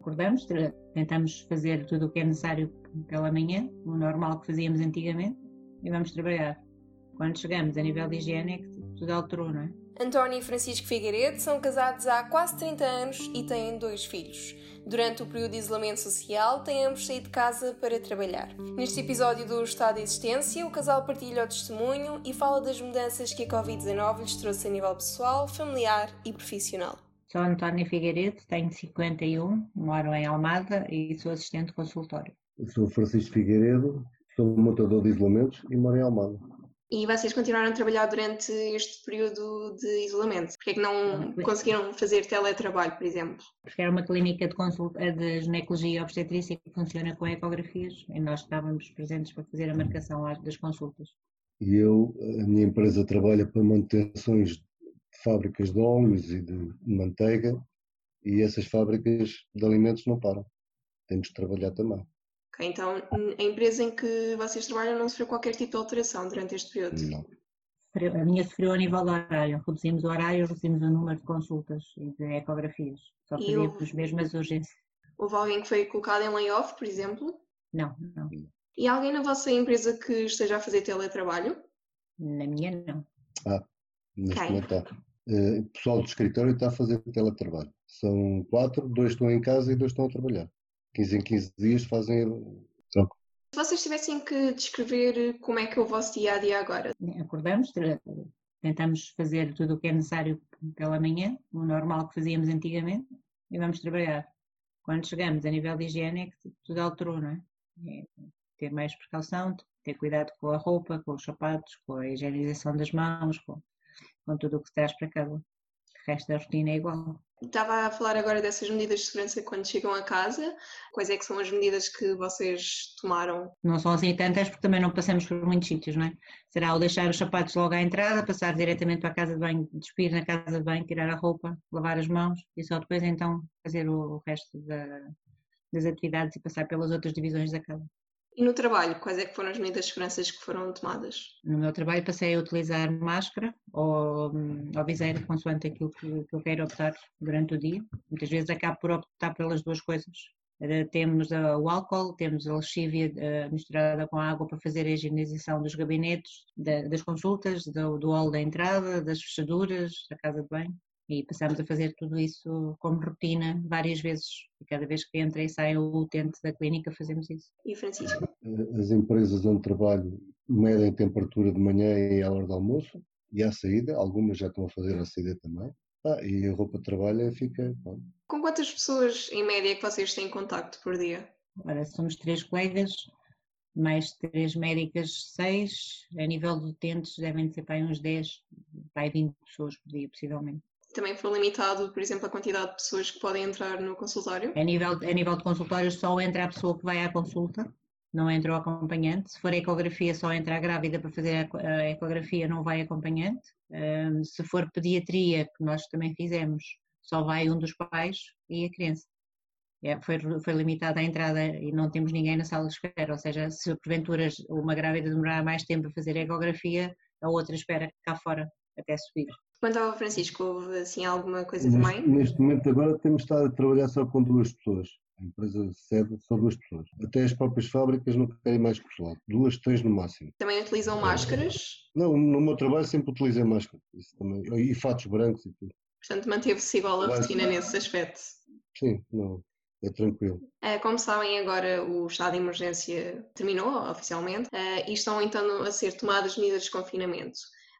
Acordamos, tentamos fazer tudo o que é necessário pela manhã, o normal que fazíamos antigamente, e vamos trabalhar. Quando chegamos a nível de higiene é que tudo alterou, não é? António e Francisco Figueiredo são casados há quase 30 anos e têm dois filhos. Durante o período de isolamento social, têm ambos saído de casa para trabalhar. Neste episódio do Estado de Existência, o casal partilha o testemunho e fala das mudanças que a Covid-19 lhes trouxe a nível pessoal, familiar e profissional. Sou António Figueiredo, tenho 51, moro em Almada e sou assistente de consultório. Eu sou Francisco Figueiredo, sou montador de isolamentos e moro em Almada. E vocês continuaram a trabalhar durante este período de isolamento? Porquê é que não conseguiram fazer teletrabalho, por exemplo? Porque era uma clínica de, consulta, de ginecologia e obstetrícia que funciona com ecografias e nós estávamos presentes para fazer a marcação das consultas. E eu, a minha empresa trabalha para manutenções de fábricas de óleos e de manteiga e essas fábricas de alimentos não param. Temos de trabalhar também. Então, a empresa em que vocês trabalham não sofreu qualquer tipo de alteração durante este período? Não. A minha sofreu a nível do horário. Reduzimos o horário, reduzimos o número de consultas e de ecografias. Só fazíamos as urgências. Houve alguém que foi colocado em layoff, por exemplo? Não, não. E alguém na vossa empresa que esteja a fazer teletrabalho? Na minha, não. Ah, neste okay. momento. Uh, o pessoal do escritório está a fazer teletrabalho. São quatro, dois estão em casa e dois estão a trabalhar. 15 em 15 dias fazem troco. Se vocês tivessem que descrever como é que é o vosso dia a dia agora? Acordamos, tentamos fazer tudo o que é necessário pela manhã, o normal que fazíamos antigamente, e vamos trabalhar. Quando chegamos a nível de higiene é que tudo alterou, não é? é ter mais precaução, ter cuidado com a roupa, com os sapatos, com a higienização das mãos, com, com tudo o que traz para casa. O resto da rotina é igual. Estava a falar agora dessas medidas de segurança quando chegam a casa. Quais é que são as medidas que vocês tomaram? Não são assim tantas porque também não passamos por muitos sítios, não é? Será o deixar os sapatos logo à entrada, passar diretamente para a casa de banho, despir na casa de banho, tirar a roupa, lavar as mãos e só depois então fazer o resto da, das atividades e passar pelas outras divisões da casa. E no trabalho, quais é que foram as medidas de segurança que foram tomadas? No meu trabalho passei a utilizar máscara ou, hum, ou viseira, consoante aquilo que, que eu quero optar durante o dia. Muitas vezes acabo por optar pelas duas coisas. Temos o álcool, temos a lexívia uh, misturada com água para fazer a higienização dos gabinetes, da, das consultas, do, do óleo da entrada, das fechaduras, da casa de banho e passamos a fazer tudo isso como rotina várias vezes. E cada vez que entra e sai o utente da clínica fazemos isso. E Francisco? As empresas onde trabalho medem temperatura de manhã e à hora do almoço e à saída, algumas já estão a fazer a saída também. Ah, e a roupa de trabalho fica. Bom. Com quantas pessoas em média que vocês têm contacto por dia? Ora, somos três colegas, mais três médicas, seis. A nível de utentes devem ser para aí uns 10, para aí 20 pessoas por dia, possivelmente também foi limitado, por exemplo, a quantidade de pessoas que podem entrar no consultório? A nível, a nível de consultório só entra a pessoa que vai à consulta, não entra o acompanhante. Se for ecografia, só entra a grávida para fazer a ecografia, não vai acompanhante. Um, se for pediatria, que nós também fizemos, só vai um dos pais e a criança. É, foi, foi limitada a entrada e não temos ninguém na sala de espera, ou seja, se porventura uma grávida demorar mais tempo a fazer a ecografia, a outra espera cá fora até subir. Quanto ao Francisco, houve assim alguma coisa neste, também? Neste momento agora temos estado a trabalhar só com duas pessoas. A empresa sede só duas pessoas. Até as próprias fábricas não querem mais pessoal. Duas, três no máximo. Também utilizam máscaras? Não, no meu trabalho sempre utilizei máscara. Isso também. E fatos brancos e tudo. Portanto, manteve-se igual a rotina nesse aspecto? Sim, não. É tranquilo. Eh, como sabem, agora o estado de emergência terminou oficialmente eh, e estão então a ser tomadas medidas de confinamento.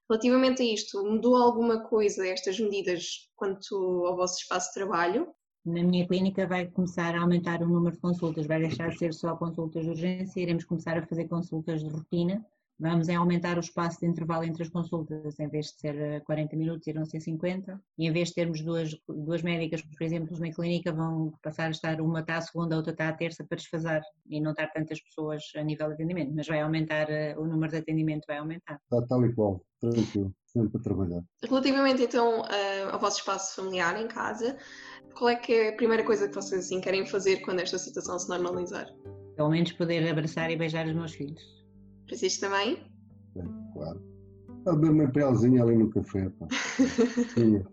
Relativamente a isto, mudou alguma coisa estas medidas quanto ao vosso espaço de trabalho? Na minha clínica vai começar a aumentar o número de consultas, vai deixar de ser só consultas de urgência, iremos começar a fazer consultas de rotina. Vamos é aumentar o espaço de intervalo entre as consultas, em vez de ser 40 eh, minutos, irão ser 50. E em vez de termos duas, duas médicas, por exemplo, na clínica, vão passar a estar uma está à segunda, a outra está à terça para desfasar e não estar tantas pessoas a nível de atendimento, mas vai aumentar, eh, o número de atendimento vai aumentar. Está tal e qual tranquilo, sempre a trabalhar. Relativamente então ao vosso espaço familiar em casa, qual é que é a primeira coisa que vocês assim querem fazer quando esta situação se normalizar? Pelo menos poder abraçar e beijar os meus filhos. Francisco também? Claro. A beber uma pelzinha ali no café, pá. Sim.